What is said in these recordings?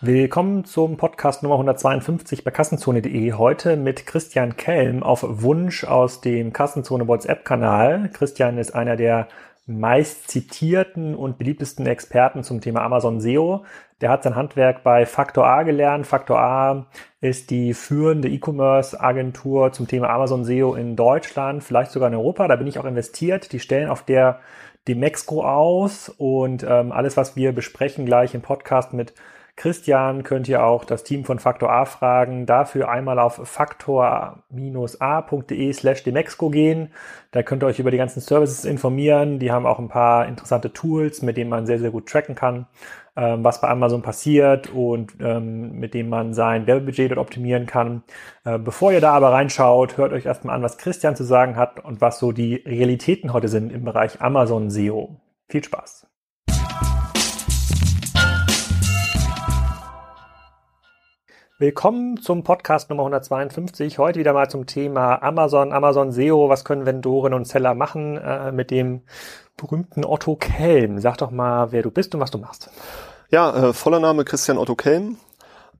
Willkommen zum Podcast Nummer 152 bei Kassenzone.de. Heute mit Christian Kelm auf Wunsch aus dem Kassenzone WhatsApp-Kanal. Christian ist einer der meist zitierten und beliebtesten Experten zum Thema Amazon SEO. Der hat sein Handwerk bei Factor A gelernt. Factor A ist die führende E-Commerce-Agentur zum Thema Amazon SEO in Deutschland, vielleicht sogar in Europa. Da bin ich auch investiert. Die stellen auf der Demexco aus und ähm, alles, was wir besprechen, gleich im Podcast mit Christian könnt ihr auch das Team von Faktor A fragen. Dafür einmal auf faktor-a.de slash demexco gehen. Da könnt ihr euch über die ganzen Services informieren. Die haben auch ein paar interessante Tools, mit denen man sehr, sehr gut tracken kann, ähm, was bei Amazon passiert und ähm, mit dem man sein Werbebudget dort optimieren kann. Äh, bevor ihr da aber reinschaut, hört euch erstmal an, was Christian zu sagen hat und was so die Realitäten heute sind im Bereich Amazon SEO. Viel Spaß! Willkommen zum Podcast Nummer 152. Heute wieder mal zum Thema Amazon, Amazon SEO. Was können Vendoren und Seller machen äh, mit dem berühmten Otto Kelm? Sag doch mal, wer du bist und was du machst. Ja, äh, voller Name Christian Otto Kelm.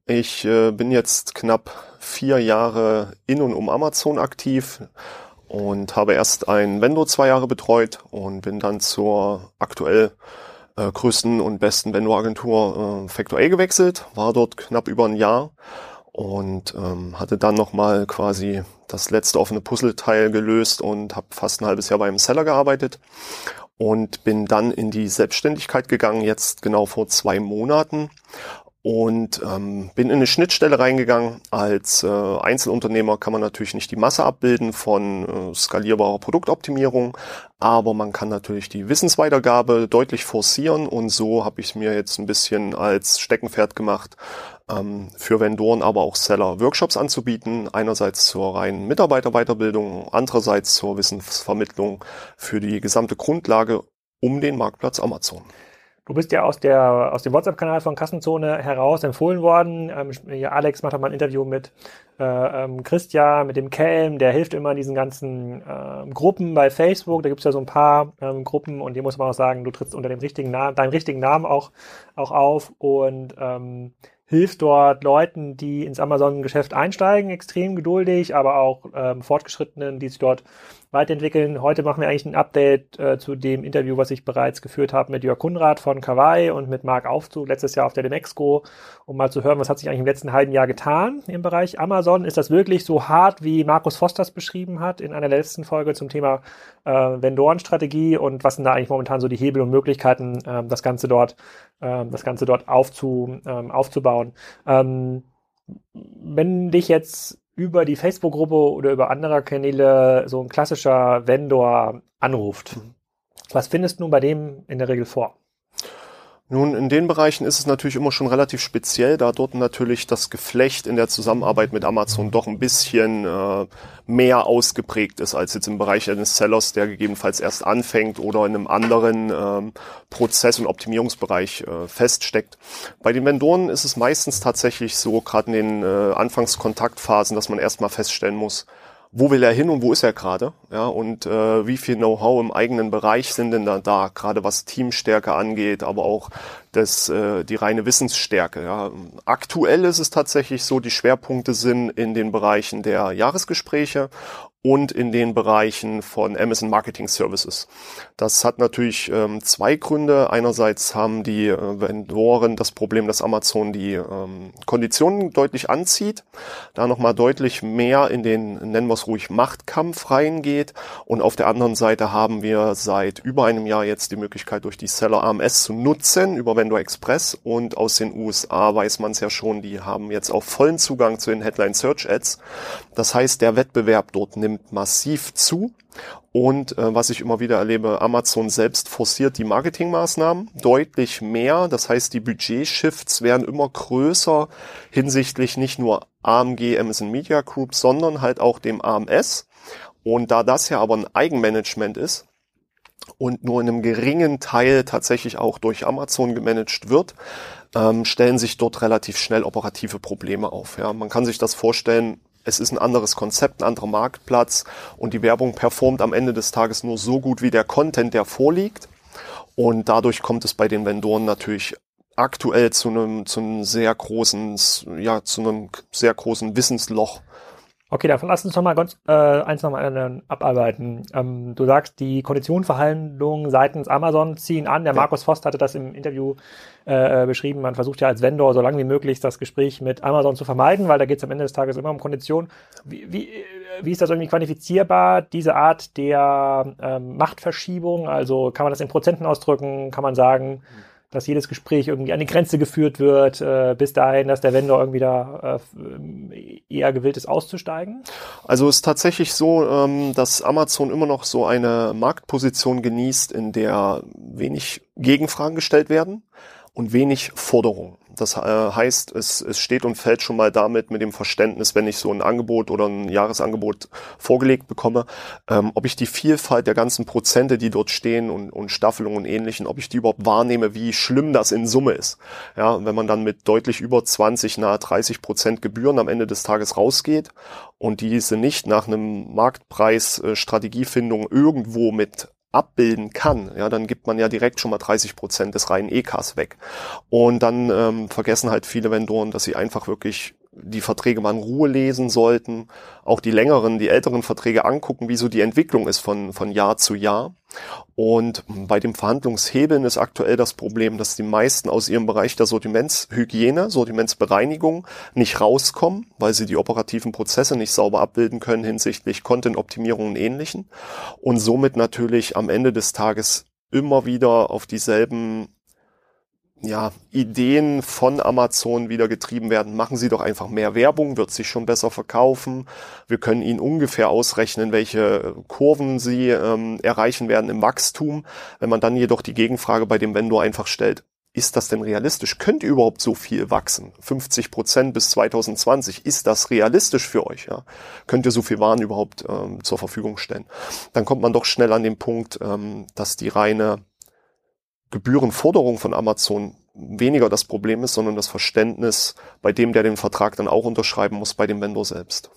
Ich äh, bin jetzt knapp vier Jahre in und um Amazon aktiv und habe erst ein Vendor zwei Jahre betreut und bin dann zur aktuell äh, größten und besten Vendor-Agentur äh, Factor A gewechselt, war dort knapp über ein Jahr und ähm, hatte dann nochmal quasi das letzte offene Puzzleteil gelöst und habe fast ein halbes Jahr beim Seller gearbeitet und bin dann in die Selbstständigkeit gegangen, jetzt genau vor zwei Monaten und ähm, bin in eine Schnittstelle reingegangen. Als äh, Einzelunternehmer kann man natürlich nicht die Masse abbilden von äh, skalierbarer Produktoptimierung, aber man kann natürlich die Wissensweitergabe deutlich forcieren und so habe ich mir jetzt ein bisschen als Steckenpferd gemacht, ähm, für Vendoren, aber auch Seller Workshops anzubieten. Einerseits zur reinen Mitarbeiterweiterbildung, andererseits zur Wissensvermittlung für die gesamte Grundlage um den Marktplatz Amazon. Du bist ja aus, der, aus dem WhatsApp-Kanal von Kassenzone heraus empfohlen worden. Ähm, Alex macht mal ein Interview mit äh, ähm, Christian, mit dem Kelm, der hilft immer diesen ganzen äh, Gruppen bei Facebook. Da gibt's ja so ein paar ähm, Gruppen und hier muss man auch sagen, du trittst unter dem richtigen Namen, deinem richtigen Namen auch, auch auf und ähm, hilft dort Leuten, die ins Amazon-Geschäft einsteigen, extrem geduldig, aber auch ähm, Fortgeschrittenen, die sich dort weiterentwickeln. Heute machen wir eigentlich ein Update äh, zu dem Interview, was ich bereits geführt habe mit Jörg Kunrad von Kawaii und mit Marc Aufzug letztes Jahr auf der Demexco, um mal zu hören, was hat sich eigentlich im letzten halben Jahr getan im Bereich Amazon. Ist das wirklich so hart, wie Markus Fosters beschrieben hat in einer letzten Folge zum Thema äh, Vendorenstrategie und was sind da eigentlich momentan so die Hebel und Möglichkeiten, äh, das Ganze dort, äh, das Ganze dort aufzu, äh, aufzubauen. Ähm, wenn dich jetzt über die Facebook-Gruppe oder über andere Kanäle so ein klassischer Vendor anruft. Mhm. Was findest du bei dem in der Regel vor? Nun, in den Bereichen ist es natürlich immer schon relativ speziell, da dort natürlich das Geflecht in der Zusammenarbeit mit Amazon doch ein bisschen äh, mehr ausgeprägt ist als jetzt im Bereich eines Sellers, der gegebenenfalls erst anfängt oder in einem anderen ähm, Prozess- und Optimierungsbereich äh, feststeckt. Bei den Vendoren ist es meistens tatsächlich so, gerade in den äh, Anfangskontaktphasen, dass man erstmal feststellen muss, wo will er hin und wo ist er gerade? Ja, und äh, wie viel Know-how im eigenen Bereich sind denn da da, gerade was Teamstärke angeht, aber auch das, äh, die reine Wissensstärke. Ja. Aktuell ist es tatsächlich so, die Schwerpunkte sind in den Bereichen der Jahresgespräche und in den Bereichen von Amazon Marketing Services. Das hat natürlich ähm, zwei Gründe. Einerseits haben die äh, Vendoren das Problem, dass Amazon die ähm, Konditionen deutlich anzieht, da nochmal deutlich mehr in den, nennen wir es ruhig, Machtkampf reingeht. Und auf der anderen Seite haben wir seit über einem Jahr jetzt die Möglichkeit, durch die Seller AMS zu nutzen, über Vendor Express. Und aus den USA weiß man es ja schon, die haben jetzt auch vollen Zugang zu den Headline Search Ads. Das heißt, der Wettbewerb dort nimmt nimmt massiv zu. Und äh, was ich immer wieder erlebe, Amazon selbst forciert die Marketingmaßnahmen deutlich mehr. Das heißt, die Budget-Shifts werden immer größer hinsichtlich nicht nur AMG Amazon Media Group, sondern halt auch dem AMS. Und da das ja aber ein Eigenmanagement ist und nur in einem geringen Teil tatsächlich auch durch Amazon gemanagt wird, ähm, stellen sich dort relativ schnell operative Probleme auf. Ja, man kann sich das vorstellen, es ist ein anderes Konzept, ein anderer Marktplatz und die Werbung performt am Ende des Tages nur so gut wie der Content, der vorliegt. Und dadurch kommt es bei den Vendoren natürlich aktuell zu einem, zu einem sehr großen, ja, zu einem sehr großen Wissensloch Okay, dann lass uns noch mal ganz äh, eins noch mal äh, abarbeiten. Ähm, du sagst, die Konditionsverhandlungen seitens Amazon ziehen an. Der ja. Markus Vost hatte das im Interview äh, beschrieben. Man versucht ja als Vendor so lange wie möglich das Gespräch mit Amazon zu vermeiden, weil da geht es am Ende des Tages immer um Konditionen. Wie, wie, wie ist das irgendwie quantifizierbar, diese Art der ähm, Machtverschiebung? Also kann man das in Prozenten ausdrücken? Kann man sagen, mhm dass jedes Gespräch irgendwie an die Grenze geführt wird, äh, bis dahin, dass der Vendor irgendwie da äh, eher gewillt ist, auszusteigen? Also es ist tatsächlich so, ähm, dass Amazon immer noch so eine Marktposition genießt, in der wenig Gegenfragen gestellt werden und wenig Forderungen. Das äh, heißt, es, es steht und fällt schon mal damit mit dem Verständnis, wenn ich so ein Angebot oder ein Jahresangebot vorgelegt bekomme, ähm, ob ich die Vielfalt der ganzen Prozente, die dort stehen und, und Staffelungen und ähnlichen, ob ich die überhaupt wahrnehme, wie schlimm das in Summe ist. Ja, wenn man dann mit deutlich über 20, nahe 30 Prozent Gebühren am Ende des Tages rausgeht und diese nicht nach einem Marktpreis äh, Strategiefindung irgendwo mit abbilden kann, ja, dann gibt man ja direkt schon mal 30 Prozent des reinen EKs weg. Und dann ähm, vergessen halt viele Vendoren, dass sie einfach wirklich die Verträge mal in Ruhe lesen sollten, auch die längeren, die älteren Verträge angucken, wie so die Entwicklung ist von, von Jahr zu Jahr. Und bei dem Verhandlungshebeln ist aktuell das Problem, dass die meisten aus ihrem Bereich der Sortimentshygiene, Sortimentsbereinigung nicht rauskommen, weil sie die operativen Prozesse nicht sauber abbilden können hinsichtlich Content-Optimierung und ähnlichen. Und somit natürlich am Ende des Tages immer wieder auf dieselben ja, Ideen von Amazon wieder getrieben werden. Machen Sie doch einfach mehr Werbung, wird sich schon besser verkaufen. Wir können Ihnen ungefähr ausrechnen, welche Kurven Sie ähm, erreichen werden im Wachstum. Wenn man dann jedoch die Gegenfrage bei dem Vendor einfach stellt, ist das denn realistisch? Könnt ihr überhaupt so viel wachsen? 50 Prozent bis 2020, ist das realistisch für euch? Ja? Könnt ihr so viel Waren überhaupt ähm, zur Verfügung stellen? Dann kommt man doch schnell an den Punkt, ähm, dass die reine Gebührenforderung von Amazon weniger das Problem ist, sondern das Verständnis bei dem, der den Vertrag dann auch unterschreiben muss, bei dem Vendor selbst.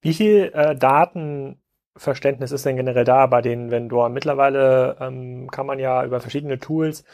Wie viel äh, Datenverständnis ist denn generell da bei den Vendoren? Mittlerweile ähm, kann man ja über verschiedene Tools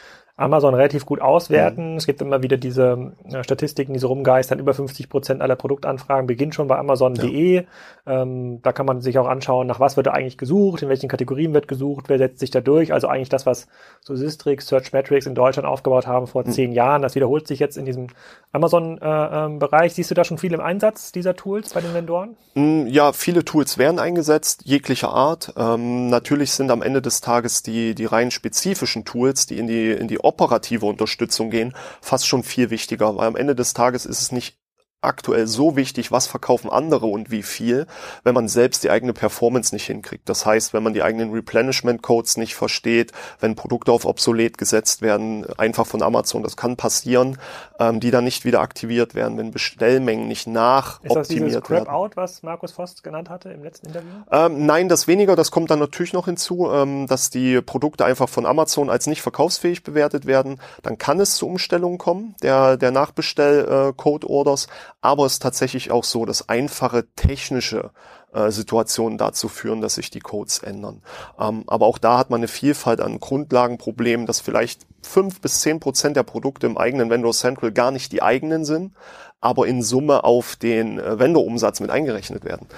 Amazon relativ gut auswerten. Mhm. Es gibt immer wieder diese äh, Statistiken, die so rumgeistern. Über 50 Prozent aller Produktanfragen beginnen schon bei Amazon.de. Ja. Ähm, da kann man sich auch anschauen, nach was wird da eigentlich gesucht, in welchen Kategorien wird gesucht, wer setzt sich da durch. Also eigentlich das, was so Systrix, Searchmetrics in Deutschland aufgebaut haben vor mhm. zehn Jahren, das wiederholt sich jetzt in diesem Amazon-Bereich. Äh, ähm, Siehst du da schon viel im Einsatz dieser Tools bei den Vendoren? Mm, ja, viele Tools werden eingesetzt, jeglicher Art. Ähm, natürlich sind am Ende des Tages die, die rein spezifischen Tools, die in die, in die operative Unterstützung gehen, fast schon viel wichtiger, weil am Ende des Tages ist es nicht aktuell so wichtig, was verkaufen andere und wie viel, wenn man selbst die eigene Performance nicht hinkriegt. Das heißt, wenn man die eigenen Replenishment-Codes nicht versteht, wenn Produkte auf obsolet gesetzt werden, einfach von Amazon, das kann passieren, ähm, die dann nicht wieder aktiviert werden, wenn Bestellmengen nicht nachoptimiert werden. Ist das dieses Crap Out, was Markus Vost genannt hatte im letzten Interview? Ähm, nein, das weniger, das kommt dann natürlich noch hinzu, ähm, dass die Produkte einfach von Amazon als nicht verkaufsfähig bewertet werden. Dann kann es zu Umstellungen kommen, der, der Nachbestell-Code-Orders, aber es ist tatsächlich auch so, dass einfache technische äh, Situationen dazu führen, dass sich die Codes ändern. Ähm, aber auch da hat man eine Vielfalt an Grundlagenproblemen, dass vielleicht fünf bis zehn Prozent der Produkte im eigenen Vendor Central gar nicht die eigenen sind, aber in Summe auf den äh, Vendor-Umsatz mit eingerechnet werden.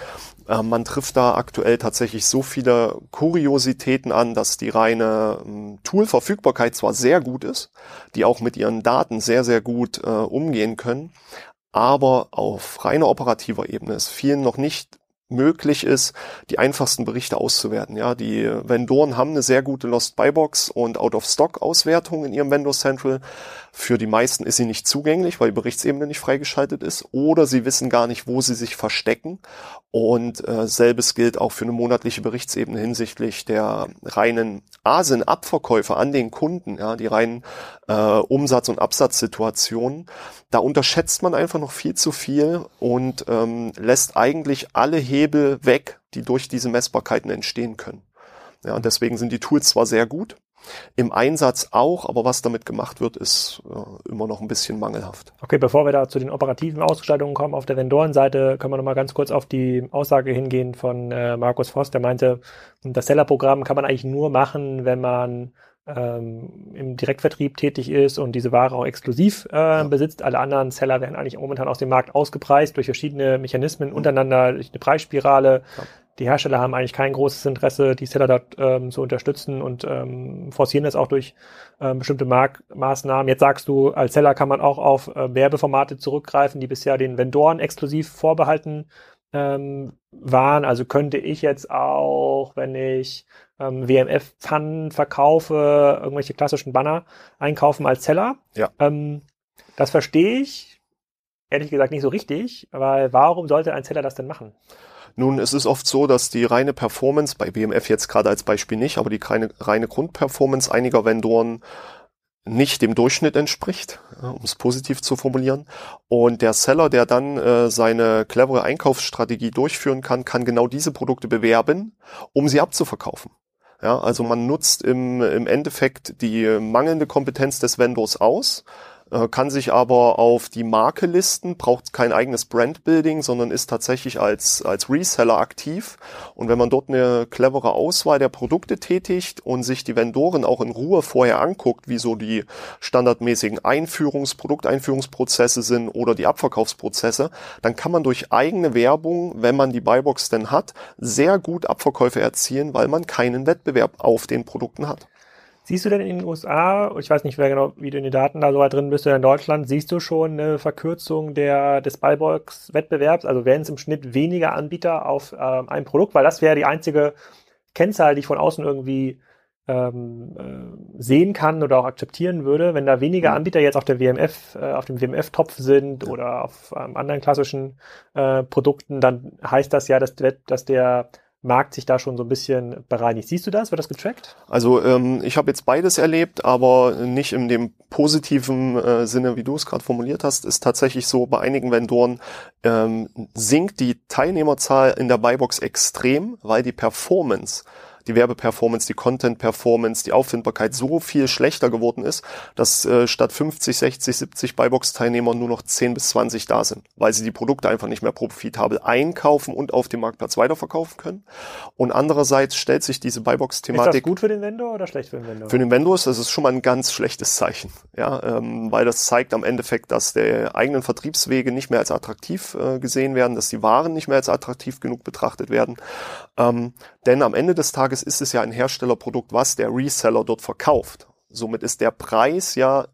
Äh, man trifft da aktuell tatsächlich so viele Kuriositäten an, dass die reine ähm, Tool-Verfügbarkeit zwar sehr gut ist, die auch mit ihren Daten sehr, sehr gut äh, umgehen können, aber auf reiner operativer Ebene es vielen noch nicht möglich ist, die einfachsten Berichte auszuwerten. Ja, die Vendoren haben eine sehr gute Lost Buy Box und Out of Stock Auswertung in ihrem Vendor Central. Für die meisten ist sie nicht zugänglich, weil die Berichtsebene nicht freigeschaltet ist oder sie wissen gar nicht, wo sie sich verstecken. Und äh, selbes gilt auch für eine monatliche Berichtsebene hinsichtlich der reinen ASIN-Abverkäufe an den Kunden, ja, die reinen äh, Umsatz- und Absatzsituationen. Da unterschätzt man einfach noch viel zu viel und ähm, lässt eigentlich alle Hebel weg, die durch diese Messbarkeiten entstehen können. Ja, und deswegen sind die Tools zwar sehr gut, im Einsatz auch, aber was damit gemacht wird, ist äh, immer noch ein bisschen mangelhaft. Okay, bevor wir da zu den operativen Ausgestaltungen kommen, auf der Vendorenseite können wir noch mal ganz kurz auf die Aussage hingehen von äh, Markus Voss, der meinte, das Sellerprogramm kann man eigentlich nur machen, wenn man ähm, im Direktvertrieb tätig ist und diese Ware auch exklusiv äh, ja. besitzt. Alle anderen Seller werden eigentlich momentan aus dem Markt ausgepreist durch verschiedene Mechanismen untereinander, durch eine Preisspirale. Ja. Die Hersteller haben eigentlich kein großes Interesse, die Seller dort ähm, zu unterstützen und ähm, forcieren das auch durch ähm, bestimmte Marktmaßnahmen. Jetzt sagst du, als Seller kann man auch auf äh, Werbeformate zurückgreifen, die bisher den Vendoren exklusiv vorbehalten ähm, waren. Also könnte ich jetzt auch, wenn ich ähm, WMF-Pfannen verkaufe, irgendwelche klassischen Banner einkaufen als Seller. Ja. Ähm, das verstehe ich ehrlich gesagt nicht so richtig, weil warum sollte ein Seller das denn machen? Nun, es ist oft so, dass die reine Performance, bei BMF jetzt gerade als Beispiel nicht, aber die reine, reine Grundperformance einiger Vendoren nicht dem Durchschnitt entspricht, um es positiv zu formulieren. Und der Seller, der dann äh, seine clevere Einkaufsstrategie durchführen kann, kann genau diese Produkte bewerben, um sie abzuverkaufen. Ja, also man nutzt im, im Endeffekt die mangelnde Kompetenz des Vendors aus, kann sich aber auf die Marke listen, braucht kein eigenes Brandbuilding, sondern ist tatsächlich als, als Reseller aktiv. Und wenn man dort eine clevere Auswahl der Produkte tätigt und sich die Vendoren auch in Ruhe vorher anguckt, wie so die standardmäßigen Einführungs-, Produkteinführungsprozesse sind oder die Abverkaufsprozesse, dann kann man durch eigene Werbung, wenn man die Buybox denn hat, sehr gut Abverkäufe erzielen, weil man keinen Wettbewerb auf den Produkten hat. Siehst du denn in den USA, ich weiß nicht, wer genau, wie du in den Daten da so weit drin bist, oder in Deutschland, siehst du schon eine Verkürzung der, des Buybox-Wettbewerbs? Also werden es im Schnitt weniger Anbieter auf ähm, ein Produkt? Weil das wäre die einzige Kennzahl, die ich von außen irgendwie ähm, äh, sehen kann oder auch akzeptieren würde. Wenn da weniger mhm. Anbieter jetzt auf der WMF, äh, auf dem WMF-Topf sind oder auf ähm, anderen klassischen äh, Produkten, dann heißt das ja, dass, dass der Markt sich da schon so ein bisschen bereinigt. Siehst du das? Wird das getrackt? Also ähm, ich habe jetzt beides erlebt, aber nicht in dem positiven äh, Sinne, wie du es gerade formuliert hast. Ist tatsächlich so, bei einigen Vendoren ähm, sinkt die Teilnehmerzahl in der Buybox extrem, weil die Performance die Werbeperformance, die Content-Performance, die Auffindbarkeit so viel schlechter geworden ist, dass äh, statt 50, 60, 70 Buybox-Teilnehmer nur noch 10 bis 20 da sind, weil sie die Produkte einfach nicht mehr profitabel einkaufen und auf dem Marktplatz weiterverkaufen können. Und andererseits stellt sich diese Buybox-Thematik... Ist das gut für den Vendor oder schlecht für den Vendor? Für den Vendor ist das schon mal ein ganz schlechtes Zeichen, ja, ähm, weil das zeigt am Endeffekt, dass der eigenen Vertriebswege nicht mehr als attraktiv äh, gesehen werden, dass die Waren nicht mehr als attraktiv genug betrachtet werden. Ähm, denn am Ende des Tages ist es ja ein Herstellerprodukt, was der Reseller dort verkauft. Somit ist der Preis ja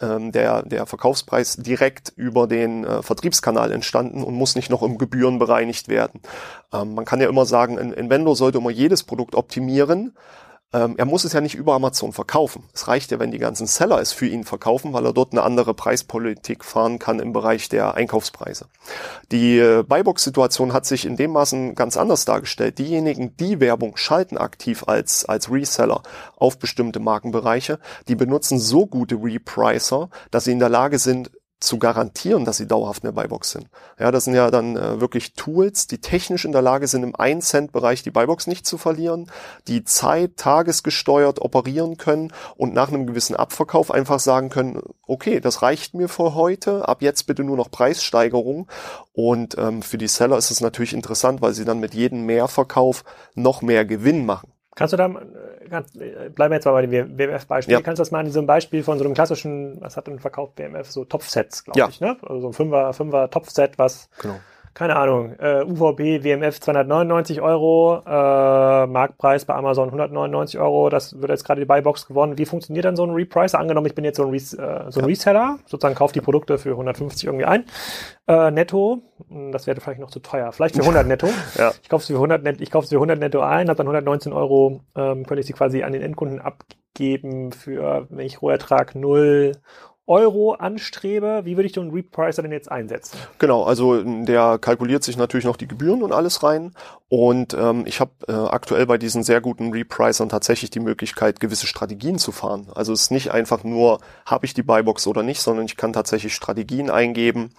ähm, der, der Verkaufspreis direkt über den äh, Vertriebskanal entstanden und muss nicht noch im Gebühren bereinigt werden. Ähm, man kann ja immer sagen, ein Vendor sollte immer jedes Produkt optimieren, ähm, er muss es ja nicht über Amazon verkaufen. Es reicht ja, wenn die ganzen Seller es für ihn verkaufen, weil er dort eine andere Preispolitik fahren kann im Bereich der Einkaufspreise. Die äh, Buybox-Situation hat sich in dem Maßen ganz anders dargestellt. Diejenigen, die Werbung schalten aktiv als, als Reseller auf bestimmte Markenbereiche, die benutzen so gute Repricer, dass sie in der Lage sind, zu garantieren, dass sie dauerhaft in der Buybox sind. Ja, das sind ja dann äh, wirklich Tools, die technisch in der Lage sind, im 1-Cent-Bereich die Buybox nicht zu verlieren, die Zeit tagesgesteuert operieren können und nach einem gewissen Abverkauf einfach sagen können, okay, das reicht mir für heute, ab jetzt bitte nur noch Preissteigerung. Und ähm, für die Seller ist es natürlich interessant, weil sie dann mit jedem Mehrverkauf noch mehr Gewinn machen. Kannst du da, äh, kannst, äh, bleiben wir jetzt mal bei dem WMF-Beispiel, ja. kannst du das mal in diesem Beispiel von so einem klassischen, was hat denn verkauft WMF, so Topfsets, glaube ja. ich, ne? Also so ein Fünfer, Fünfer Topfset, was genau keine Ahnung, äh, UVB WMF 299 Euro, äh, Marktpreis bei Amazon 199 Euro, das wird jetzt gerade die Buybox gewonnen. Wie funktioniert dann so ein Repricer? Angenommen, ich bin jetzt so ein, Res äh, so ein ja. Reseller, sozusagen kaufe die Produkte für 150 irgendwie ein, äh, netto, hm, das wäre vielleicht noch zu teuer, vielleicht für 100 netto. ja. Ich kaufe sie für 100 netto, ich kaufe sie für 100 netto ein, habe dann 119 Euro, ähm, könnte ich sie quasi an den Endkunden abgeben für, wenn ich Rohertrag null Euro anstrebe, wie würde ich den Repricer denn jetzt einsetzen? Genau, also der kalkuliert sich natürlich noch die Gebühren und alles rein. Und ähm, ich habe äh, aktuell bei diesen sehr guten Repricern tatsächlich die Möglichkeit, gewisse Strategien zu fahren. Also es ist nicht einfach nur, habe ich die Buybox oder nicht, sondern ich kann tatsächlich Strategien eingeben.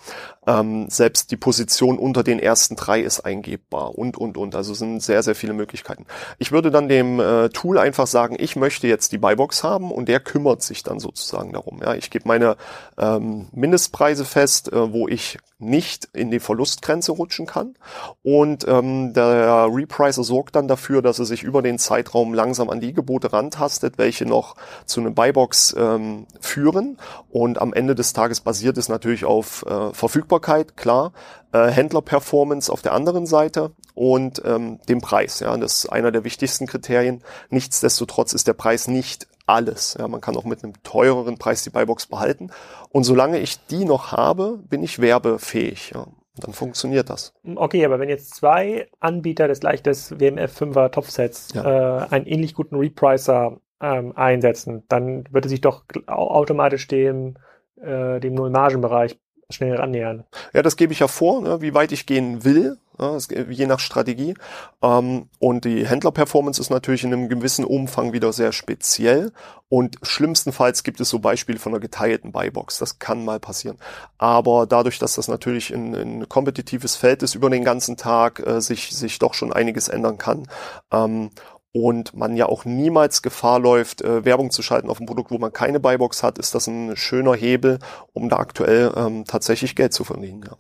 Ähm, selbst die Position unter den ersten drei ist eingebbar und, und, und. Also es sind sehr, sehr viele Möglichkeiten. Ich würde dann dem äh, Tool einfach sagen, ich möchte jetzt die Buybox haben und der kümmert sich dann sozusagen darum. Ja, ich gebe meine ähm, Mindestpreise fest, äh, wo ich nicht in die Verlustgrenze rutschen kann. Und ähm, der Repricer sorgt dann dafür, dass er sich über den Zeitraum langsam an die Gebote rantastet, welche noch zu einer Buybox ähm, führen. Und am Ende des Tages basiert es natürlich auf äh, Verfügbarkeit, klar, äh, Händlerperformance auf der anderen Seite und ähm, dem Preis. Ja, das ist einer der wichtigsten Kriterien. Nichtsdestotrotz ist der Preis nicht alles. Ja, man kann auch mit einem teureren Preis die Buybox behalten. Und solange ich die noch habe, bin ich werbefähig. Ja. Dann funktioniert das. Okay, aber wenn jetzt zwei Anbieter des gleich des WMF 5er Topfsets ja. äh, einen ähnlich guten Repricer ähm, einsetzen, dann würde sich doch automatisch dem, äh, dem Null-Margen-Bereich schnell annähern. Ja, das gebe ich ja vor, ne, wie weit ich gehen will ja, je nach Strategie. Ähm, und die Händlerperformance ist natürlich in einem gewissen Umfang wieder sehr speziell. Und schlimmstenfalls gibt es so Beispiele von einer geteilten Buybox. Das kann mal passieren. Aber dadurch, dass das natürlich ein, ein kompetitives Feld ist über den ganzen Tag, äh, sich, sich doch schon einiges ändern kann. Ähm, und man ja auch niemals Gefahr läuft, äh, Werbung zu schalten auf ein Produkt, wo man keine Buybox hat, ist das ein schöner Hebel, um da aktuell ähm, tatsächlich Geld zu verdienen. Ja.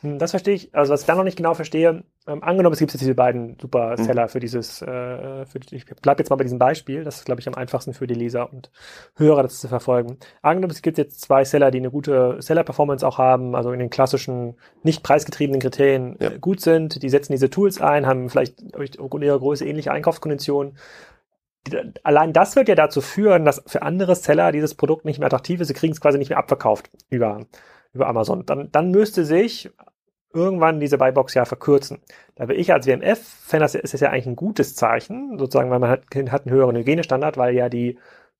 Hm, das verstehe ich. Also was ich da noch nicht genau verstehe, ähm, angenommen, es gibt jetzt diese beiden super mhm. Seller für dieses, äh, für, ich bleib jetzt mal bei diesem Beispiel, das ist, glaube ich, am einfachsten für die Leser und Hörer, das zu verfolgen. Angenommen, es gibt jetzt zwei Seller, die eine gute Seller-Performance auch haben, also in den klassischen, nicht preisgetriebenen Kriterien ja. äh, gut sind, die setzen diese Tools ein, haben vielleicht aufgrund ihrer Größe ähnliche Einkaufskonditionen. Allein das wird ja dazu führen, dass für andere Seller dieses Produkt nicht mehr attraktiv ist, sie kriegen es quasi nicht mehr abverkauft über über Amazon. Dann, dann müsste sich irgendwann diese Buybox ja verkürzen. Da bin ich als WMF, fan das ist ja eigentlich ein gutes Zeichen, sozusagen, weil man hat, hat einen höheren Hygienestandard, weil ja die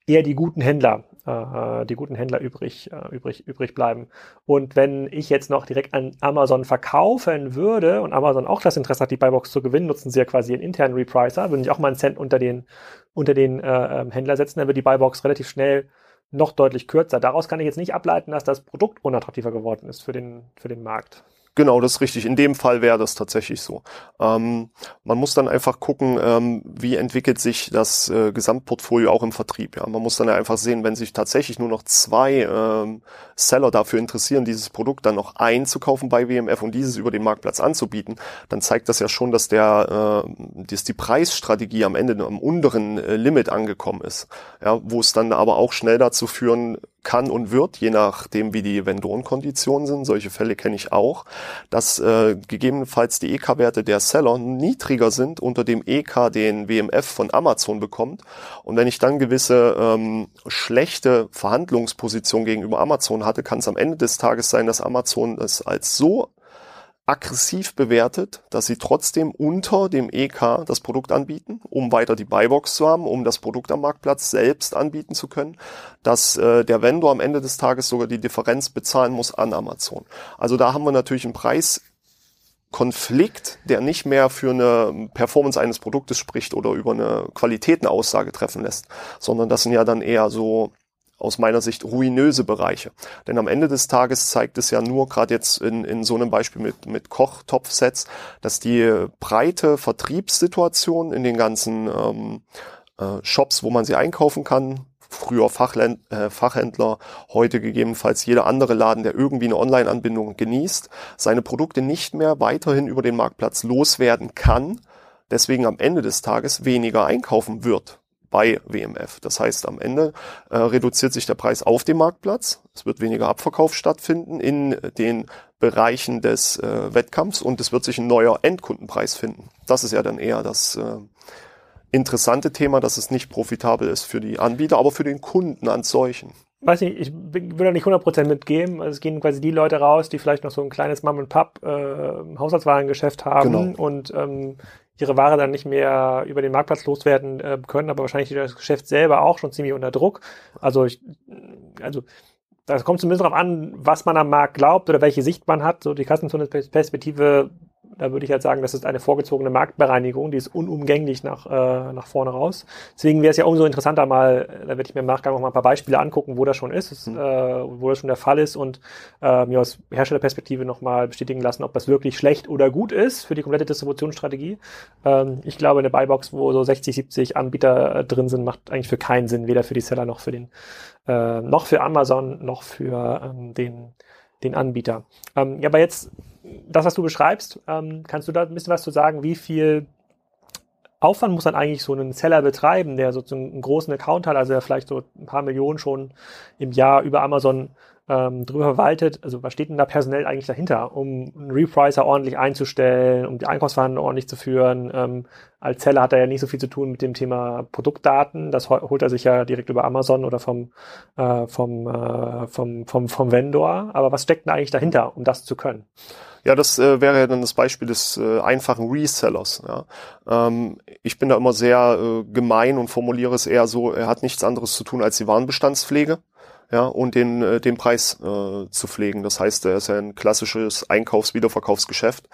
eher die guten Händler, äh, die guten Händler übrig, äh, übrig, übrig bleiben. Und wenn ich jetzt noch direkt an Amazon verkaufen würde und Amazon auch das Interesse hat, die Buybox zu gewinnen, nutzen sie ja quasi einen internen Repricer, würden ich auch mal einen Cent unter den, unter den äh, ähm, Händler setzen, dann wird die Buybox relativ schnell noch deutlich kürzer. Daraus kann ich jetzt nicht ableiten, dass das Produkt unattraktiver geworden ist für den, für den Markt. Genau, das ist richtig. In dem Fall wäre das tatsächlich so. Ähm, man muss dann einfach gucken, ähm, wie entwickelt sich das äh, Gesamtportfolio auch im Vertrieb. Ja? Man muss dann einfach sehen, wenn sich tatsächlich nur noch zwei ähm, Seller dafür interessieren, dieses Produkt dann noch einzukaufen bei WMF und dieses über den Marktplatz anzubieten, dann zeigt das ja schon, dass der, äh, dass die Preisstrategie am Ende am unteren äh, Limit angekommen ist. Ja, wo es dann aber auch schnell dazu führen kann und wird, je nachdem wie die Vendorenkonditionen sind, solche Fälle kenne ich auch, dass äh, gegebenenfalls die EK-Werte der Seller niedriger sind unter dem EK, den WMF von Amazon bekommt. Und wenn ich dann gewisse ähm, schlechte Verhandlungspositionen gegenüber Amazon hatte, kann es am Ende des Tages sein, dass Amazon es als so aggressiv bewertet, dass sie trotzdem unter dem EK das Produkt anbieten, um weiter die Buybox zu haben, um das Produkt am Marktplatz selbst anbieten zu können, dass äh, der Vendor am Ende des Tages sogar die Differenz bezahlen muss an Amazon. Also da haben wir natürlich einen Preiskonflikt, der nicht mehr für eine Performance eines Produktes spricht oder über eine Qualitätenaussage treffen lässt, sondern das sind ja dann eher so aus meiner Sicht ruinöse Bereiche. Denn am Ende des Tages zeigt es ja nur, gerade jetzt in, in so einem Beispiel mit, mit Kochtopfsets, dass die breite Vertriebssituation in den ganzen ähm, äh, Shops, wo man sie einkaufen kann, früher Fachländ äh, Fachhändler, heute gegebenenfalls jeder andere Laden, der irgendwie eine Online-Anbindung genießt, seine Produkte nicht mehr weiterhin über den Marktplatz loswerden kann, deswegen am Ende des Tages weniger einkaufen wird bei WMF. Das heißt, am Ende äh, reduziert sich der Preis auf dem Marktplatz. Es wird weniger Abverkauf stattfinden in den Bereichen des äh, Wettkampfs und es wird sich ein neuer Endkundenpreis finden. Das ist ja dann eher das äh, interessante Thema, dass es nicht profitabel ist für die Anbieter, aber für den Kunden als solchen. Weiß nicht, ich würde da nicht 100% mitgeben. Also es gehen quasi die Leute raus, die vielleicht noch so ein kleines Mom and Pub äh, haben genau. und ähm, ihre Ware dann nicht mehr über den Marktplatz loswerden äh, können, aber wahrscheinlich das Geschäft selber auch schon ziemlich unter Druck. Also ich, also das kommt zumindest darauf an, was man am Markt glaubt oder welche Sicht man hat. So die Kassenzone-Perspektive Da würde ich halt sagen, das ist eine vorgezogene Marktbereinigung, die ist unumgänglich nach, äh, nach vorne raus. Deswegen wäre es ja umso interessanter mal, da werde ich mir im Nachgang noch mal ein paar Beispiele angucken, wo das schon ist, mhm. äh, wo das schon der Fall ist und äh, mir aus Herstellerperspektive noch mal bestätigen lassen, ob das wirklich schlecht oder gut ist für die komplette Distributionsstrategie. Ähm, ich glaube, eine Buybox, wo so 60, 70 Anbieter äh, drin sind, macht eigentlich für keinen Sinn, weder für die Seller noch für den, äh, noch für Amazon, noch für ähm, den, den Anbieter. Ähm, ja, aber jetzt, das, was du beschreibst, ähm, kannst du da ein bisschen was zu sagen, wie viel Aufwand muss dann eigentlich so ein Seller betreiben, der so einen großen Account hat, also der vielleicht so ein paar Millionen schon im Jahr über Amazon ähm, drüber verwaltet. Also was steht denn da personell eigentlich dahinter, um einen Repricer ordentlich einzustellen, um die Einkaufsverhandlungen ordentlich zu führen? Ähm, als Seller hat er ja nicht so viel zu tun mit dem Thema Produktdaten. Das holt er sich ja direkt über Amazon oder vom, äh, vom, äh, vom, vom, vom Vendor. Aber was steckt denn eigentlich dahinter, um das zu können? Ja, das äh, wäre ja dann das Beispiel des äh, einfachen Resellers. Ja. Ähm, ich bin da immer sehr äh, gemein und formuliere es eher so, er hat nichts anderes zu tun als die Warenbestandspflege ja, und den, äh, den Preis äh, zu pflegen. Das heißt, er ist ja ein klassisches Einkaufs-Wiederverkaufsgeschäft.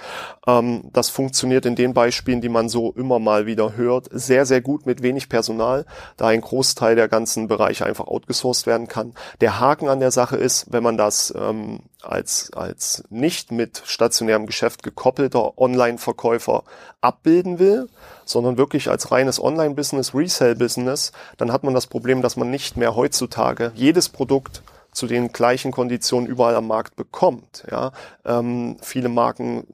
Ähm, das funktioniert in den Beispielen, die man so immer mal wieder hört, sehr, sehr gut mit wenig Personal, da ein Großteil der ganzen Bereiche einfach outgesourced werden kann. Der Haken an der Sache ist, wenn man das ähm, als, als nicht mit stationärem Geschäft gekoppelter Online-Verkäufer abbilden will, sondern wirklich als reines Online-Business, Resell-Business, dann hat man das Problem, dass man nicht mehr heutzutage jedes Produkt zu den gleichen Konditionen überall am Markt bekommt. Ja, ähm, viele Marken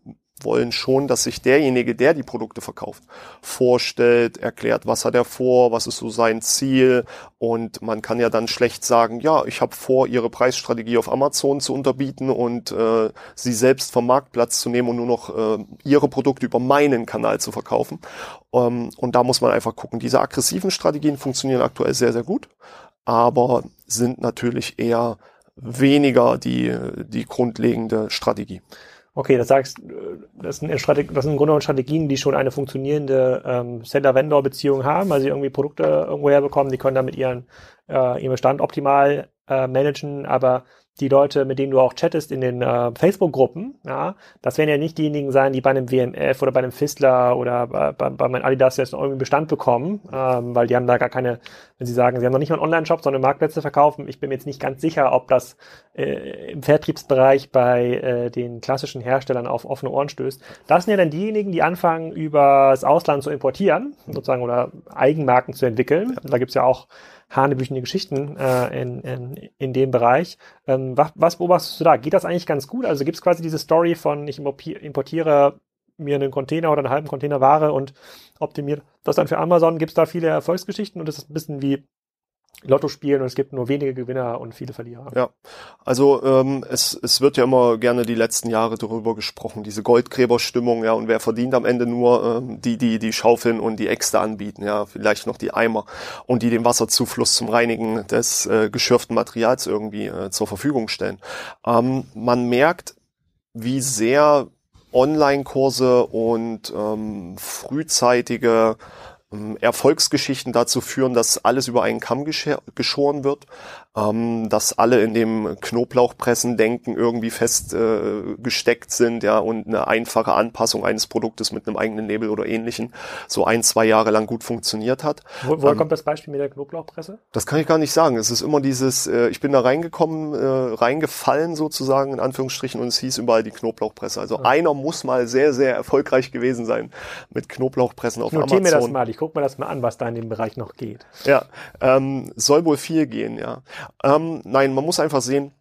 wollen schon, dass sich derjenige, der die Produkte verkauft, vorstellt, erklärt, was hat er vor, was ist so sein Ziel und man kann ja dann schlecht sagen, ja, ich habe vor, ihre Preisstrategie auf Amazon zu unterbieten und äh, sie selbst vom Marktplatz zu nehmen und nur noch äh, ihre Produkte über meinen Kanal zu verkaufen. Ähm, und da muss man einfach gucken. Diese aggressiven Strategien funktionieren aktuell sehr, sehr gut, aber sind natürlich eher weniger die, die grundlegende Strategie. Okay, das sagst, äh, das sind, das sind im Grunde genommen Strategien, die schon eine funktionierende ähm, Seller-Vendor-Beziehung haben, also irgendwie Produkte irgendwo herbekommen, die können damit ihren, äh, ihren Bestand optimal äh, managen, aber die Leute, mit denen du auch chattest in den äh, Facebook-Gruppen, ja, das werden ja nicht diejenigen sein, die bei einem WMF oder bei einem Fistler oder bei, bei, bei meinem Adidas jetzt noch irgendwie Bestand bekommen, ähm, weil die haben da gar keine, wenn sie sagen, sie haben noch nicht mal einen Online-Shop, sondern Marktplätze verkaufen. Ich bin mir jetzt nicht ganz sicher, ob das äh, im Vertriebsbereich bei äh, den klassischen Herstellern auf offene Ohren stößt. Das sind ja dann diejenigen, die anfangen, übers Ausland zu importieren, sozusagen, oder Eigenmarken zu entwickeln. Da gibt's ja auch hanebüchende Geschichten äh, in, in, in dem Bereich. Ähm, was, was beobachtest du da? Geht das eigentlich ganz gut? Also gibt es quasi diese Story von, ich importiere mir einen Container oder einen halben Container Ware und optimiere das dann für Amazon. Gibt es da viele Erfolgsgeschichten und ist es ein bisschen wie Lotto spielen und es gibt nur wenige Gewinner und viele Verlierer. Ja, also ähm, es, es wird ja immer gerne die letzten Jahre darüber gesprochen, diese Goldgräberstimmung, ja, und wer verdient am Ende nur ähm, die, die die Schaufeln und die Äxte anbieten, ja, vielleicht noch die Eimer und die den Wasserzufluss zum Reinigen des äh, geschürften Materials irgendwie äh, zur Verfügung stellen. Ähm, man merkt, wie sehr Online-Kurse und ähm, frühzeitige ähm, Erfolgsgeschichten dazu führen, dass alles über einen Kamm geschoren wird ähm, dass alle in dem Knoblauchpressen denken irgendwie fest äh, sind, ja, und eine einfache Anpassung eines Produktes mit einem eigenen Nebel oder ähnlichen so ein, zwei Jahre lang gut funktioniert hat. Wo, woher ähm, kommt das Beispiel mit der Knoblauchpresse? Das kann ich gar nicht sagen. Es ist immer dieses, äh, ich bin da reingekommen, äh, reingefallen sozusagen, in Anführungsstrichen, und es hieß überall die Knoblauchpresse. Also ja. einer muss mal sehr, sehr erfolgreich gewesen sein mit Knoblauchpressen auf Notier Amazon. mir das mal, ich guck mir das mal an, was da in dem Bereich noch geht. Ja, ähm, soll wohl viel gehen, ja. Ähm, nein, man muss einfach sehen,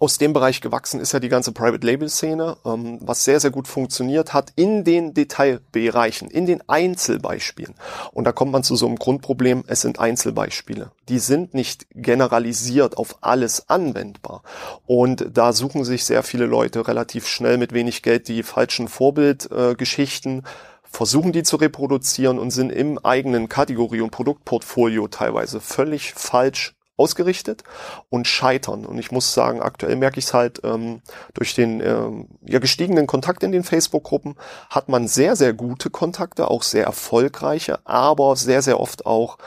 aus dem Bereich gewachsen ist ja die ganze Private Label Szene, ähm, was sehr, sehr gut funktioniert hat in den Detailbereichen, in den Einzelbeispielen. Und da kommt man zu so einem Grundproblem, es sind Einzelbeispiele. Die sind nicht generalisiert auf alles anwendbar. Und da suchen sich sehr viele Leute relativ schnell mit wenig Geld die falschen Vorbildgeschichten, äh, versuchen die zu reproduzieren und sind im eigenen Kategorie- und Produktportfolio teilweise völlig falsch ausgerichtet und scheitern. Und ich muss sagen, aktuell merke ich es halt ähm, durch den ähm, ja, gestiegenen Kontakt in den Facebook-Gruppen hat man sehr, sehr gute Kontakte, auch sehr erfolgreiche, aber sehr, sehr oft auch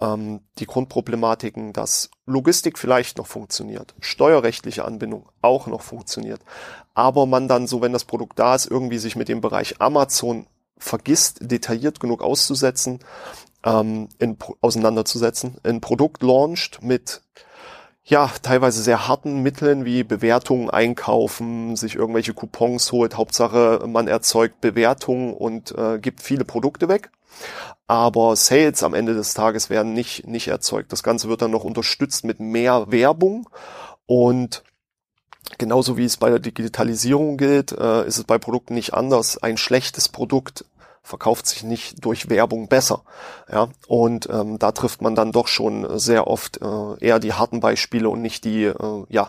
ähm, die Grundproblematiken, dass Logistik vielleicht noch funktioniert, steuerrechtliche Anbindung auch noch funktioniert, aber man dann so, wenn das Produkt da ist, irgendwie sich mit dem Bereich Amazon vergisst, detailliert genug auszusetzen, ähm, in, auseinanderzusetzen, ein Produkt launcht mit ja, teilweise sehr harten Mitteln wie Bewertungen einkaufen, sich irgendwelche Coupons holt. Hauptsache, man erzeugt Bewertungen und äh, gibt viele Produkte weg. Aber Sales am Ende des Tages werden nicht, nicht erzeugt. Das Ganze wird dann noch unterstützt mit mehr Werbung und Genauso wie es bei der Digitalisierung gilt, äh, ist es bei Produkten nicht anders. Ein schlechtes Produkt verkauft sich nicht durch Werbung besser. Ja, und ähm, da trifft man dann doch schon sehr oft äh, eher die harten Beispiele und nicht die, äh, ja,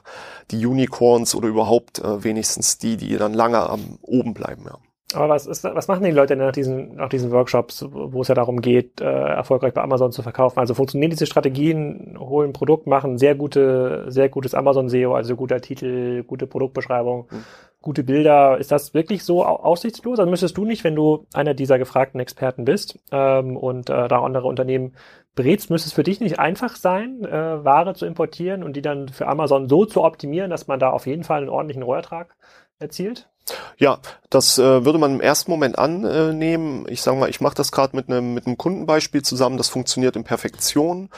die Unicorns oder überhaupt äh, wenigstens die, die dann lange am oben bleiben. Ja. Aber was, ist, was machen die Leute nach diesen, nach diesen Workshops, wo es ja darum geht, äh, erfolgreich bei Amazon zu verkaufen? Also funktionieren diese Strategien, holen Produkt, machen sehr gute, sehr gutes Amazon-SEO, also guter Titel, gute Produktbeschreibung, mhm gute Bilder. Ist das wirklich so aussichtslos? Also müsstest du nicht, wenn du einer dieser gefragten Experten bist ähm, und äh, da andere Unternehmen berätst, müsste es für dich nicht einfach sein, äh, Ware zu importieren und die dann für Amazon so zu optimieren, dass man da auf jeden Fall einen ordentlichen Rohertrag erzielt? Ja, das äh, würde man im ersten Moment annehmen. Ich sage mal, ich mache das gerade mit einem mit einem Kundenbeispiel zusammen. Das funktioniert in Perfektion.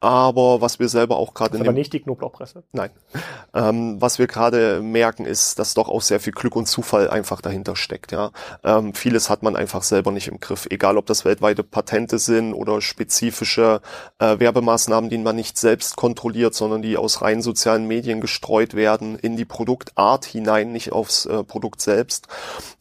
Aber was wir selber auch gerade in aber nicht die Knoblauchpresse. Nein, ähm, was wir gerade merken, ist, dass doch auch sehr viel Glück und Zufall einfach dahinter steckt. Ja, ähm, vieles hat man einfach selber nicht im Griff. Egal, ob das weltweite Patente sind oder spezifische äh, Werbemaßnahmen, die man nicht selbst kontrolliert, sondern die aus rein sozialen Medien gestreut werden in die Produktart hinein, nicht aufs äh, Produkt selbst.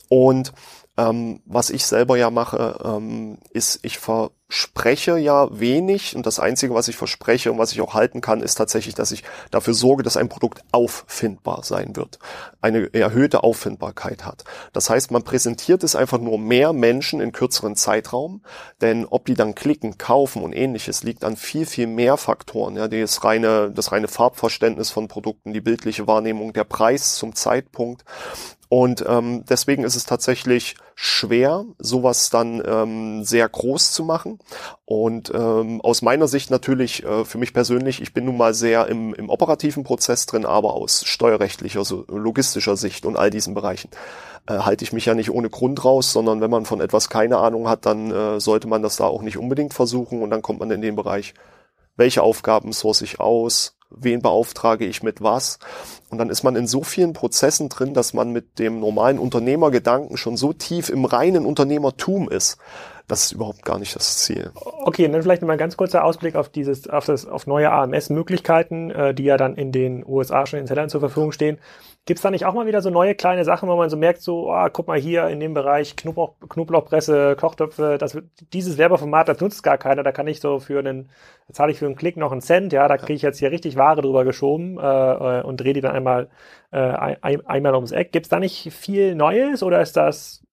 Und ähm, was ich selber ja mache, ähm, ist, ich verspreche ja wenig und das Einzige, was ich verspreche und was ich auch halten kann, ist tatsächlich, dass ich dafür sorge, dass ein Produkt auffindbar sein wird, eine erhöhte Auffindbarkeit hat. Das heißt, man präsentiert es einfach nur mehr Menschen in kürzeren Zeitraum, denn ob die dann klicken, kaufen und ähnliches liegt an viel, viel mehr Faktoren. Ja, das reine, das reine Farbverständnis von Produkten, die bildliche Wahrnehmung, der Preis zum Zeitpunkt und ähm, deswegen ist es tatsächlich schwer, sowas dann ähm, sehr groß zu machen. Und ähm, aus meiner Sicht natürlich, äh, für mich persönlich, ich bin nun mal sehr im, im operativen Prozess drin, aber aus steuerrechtlicher, so logistischer Sicht und all diesen Bereichen äh, halte ich mich ja nicht ohne Grund raus, sondern wenn man von etwas keine Ahnung hat, dann äh, sollte man das da auch nicht unbedingt versuchen und dann kommt man in den Bereich, welche Aufgaben source ich aus, wen beauftrage ich mit was. Und dann ist man in so vielen Prozessen drin, dass man mit dem normalen Unternehmergedanken schon so tief im reinen Unternehmertum ist. Das ist überhaupt gar nicht das Ziel. Okay, dann vielleicht nochmal ein ganz kurzer Ausblick auf dieses, auf das, auf neue AMS-Möglichkeiten, äh, die ja dann in den USA schon in Sellern zur Verfügung stehen. Gibt's da nicht auch mal wieder so neue kleine Sachen, wo man so merkt, so, oh, guck mal hier in dem Bereich Knoblauch, Knoblauchpresse, Kochtöpfe, das, dieses Werbeformat, das nutzt gar keiner. Da kann ich so für einen, da zahle ich für einen Klick noch einen Cent, ja, da kriege ich jetzt hier richtig Ware drüber geschoben äh, und drehe die dann einmal, äh, ein, einmal ums Eck. Gibt's da nicht viel Neues oder ist das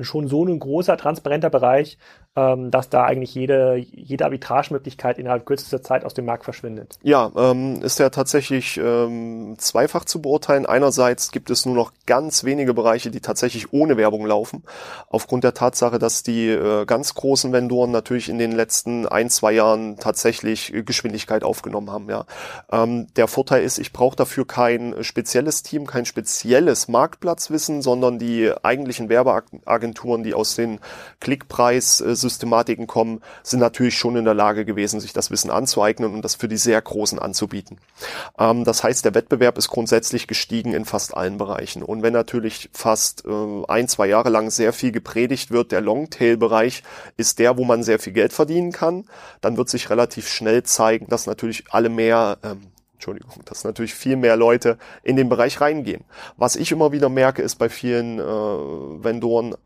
schon so ein großer, transparenter Bereich, ähm, dass da eigentlich jede, jede Arbitragemöglichkeit innerhalb kürzester Zeit aus dem Markt verschwindet. Ja, ähm, ist ja tatsächlich ähm, zweifach zu beurteilen. Einerseits gibt es nur noch ganz wenige Bereiche, die tatsächlich ohne Werbung laufen, aufgrund der Tatsache, dass die äh, ganz großen Vendoren natürlich in den letzten ein, zwei Jahren tatsächlich Geschwindigkeit aufgenommen haben. Ja, ähm, Der Vorteil ist, ich brauche dafür kein spezielles Team, kein spezielles Marktplatzwissen, sondern die eigentlichen Werbeagenturen, die aus den Klickpreis äh, Systematiken kommen, sind natürlich schon in der Lage gewesen, sich das Wissen anzueignen und das für die sehr Großen anzubieten. Ähm, das heißt, der Wettbewerb ist grundsätzlich gestiegen in fast allen Bereichen. Und wenn natürlich fast äh, ein, zwei Jahre lang sehr viel gepredigt wird, der Longtail-Bereich ist der, wo man sehr viel Geld verdienen kann, dann wird sich relativ schnell zeigen, dass natürlich alle mehr ähm, Entschuldigung, dass natürlich viel mehr Leute in den Bereich reingehen. Was ich immer wieder merke, ist bei vielen äh, Vendoren,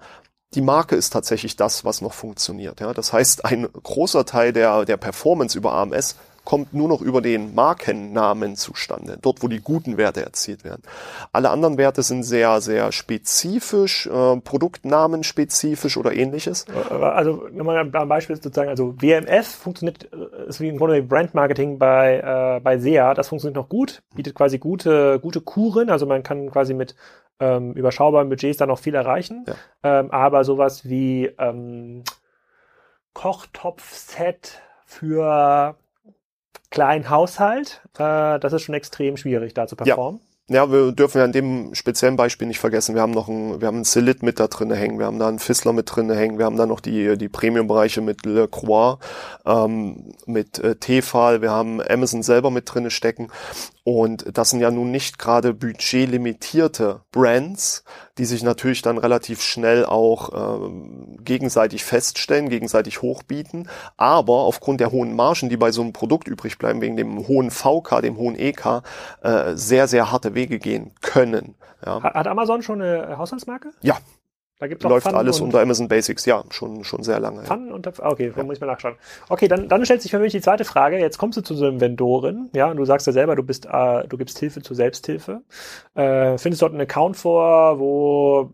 die Marke ist tatsächlich das, was noch funktioniert. Ja? Das heißt, ein großer Teil der, der Performance über AMS kommt nur noch über den Markennamen zustande, dort wo die guten Werte erzielt werden. Alle anderen Werte sind sehr, sehr spezifisch, äh, Produktnamen spezifisch oder ähnliches. Also nochmal ein Beispiel sozusagen, also WMF funktioniert, äh, ist wie im Grunde Brand Marketing bei, äh, bei SEA, das funktioniert noch gut, bietet quasi gute, gute Kuren, also man kann quasi mit ähm, überschaubaren Budgets da noch viel erreichen, ja. ähm, aber sowas wie ähm, Kochtopf-Set für kleinen Haushalt, äh, das ist schon extrem schwierig da zu performen. Ja. Wir dürfen ja in dem speziellen Beispiel nicht vergessen, wir haben noch ein, wir haben einen Celit mit da drin hängen, wir haben da einen Fissler mit drin hängen, wir haben da noch die, die Premium-Bereiche mit Le Croix, ähm, mit äh, Tefal, wir haben Amazon selber mit drinne stecken und das sind ja nun nicht gerade budgetlimitierte Brands, die sich natürlich dann relativ schnell auch äh, gegenseitig feststellen, gegenseitig hochbieten. Aber aufgrund der hohen Margen, die bei so einem Produkt übrig bleiben, wegen dem hohen VK, dem hohen EK, äh, sehr, sehr harte Wege gehen können. Ja. Hat Amazon schon eine Haushaltsmarke? Ja, da gibt's auch Läuft Pfannen alles unter Amazon Basics, ja, schon, schon sehr lange. Pfannen ja. und okay, dann ja. muss ich mal nachschauen. Okay, dann, dann stellt sich für mich die zweite Frage. Jetzt kommst du zu so einem Vendoren, ja, und du sagst ja selber, du bist, äh, du gibst Hilfe zur Selbsthilfe. Äh, findest dort einen Account vor, wo,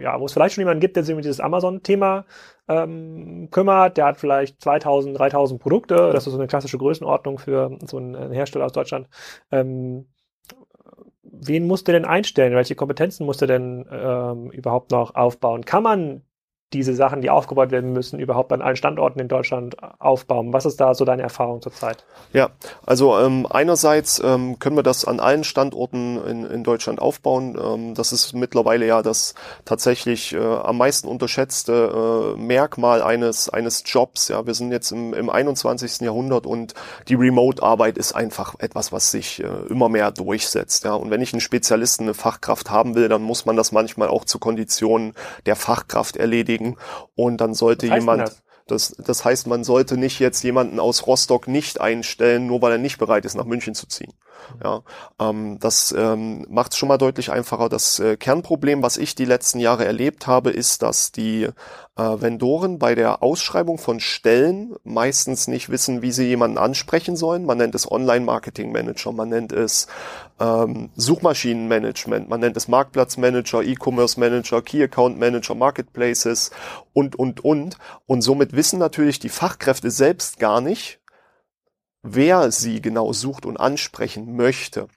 ja, wo es vielleicht schon jemanden gibt, der sich um dieses Amazon-Thema ähm, kümmert. Der hat vielleicht 2000, 3000 Produkte. Das ist so eine klassische Größenordnung für so einen Hersteller aus Deutschland. Ähm, wen musst du denn einstellen? Welche Kompetenzen musst du denn ähm, überhaupt noch aufbauen? Kann man diese Sachen, die aufgebaut werden müssen, überhaupt an allen Standorten in Deutschland aufbauen? Was ist da so deine Erfahrung zurzeit? Ja, also ähm, einerseits ähm, können wir das an allen Standorten in, in Deutschland aufbauen. Ähm, das ist mittlerweile ja das tatsächlich äh, am meisten unterschätzte äh, Merkmal eines eines Jobs. Ja, wir sind jetzt im, im 21. Jahrhundert und die Remote-Arbeit ist einfach etwas, was sich äh, immer mehr durchsetzt. Ja, und wenn ich einen Spezialisten, eine Fachkraft haben will, dann muss man das manchmal auch zu Konditionen der Fachkraft erledigen beschäftigen. Und dann sollte jemand, das, das heißt, man sollte nicht jetzt jemanden aus Rostock nicht einstellen, nur weil er nicht bereit ist, nach München zu ziehen. Ja, ähm, das ähm, macht es schon mal deutlich einfacher. Das äh, Kernproblem, was ich die letzten Jahre erlebt habe, ist, dass die äh, Vendoren bei der Ausschreibung von Stellen meistens nicht wissen, wie sie jemanden ansprechen sollen. Man nennt es Online-Marketing-Manager, man nennt es ähm, Suchmaschinenmanagement, man nennt es Marktplatzmanager, E-Commerce-Manager, Key-Account-Manager, Marketplaces und, und, und. Und somit wissen natürlich die Fachkräfte selbst gar nicht, wer sie genau sucht und ansprechen möchte.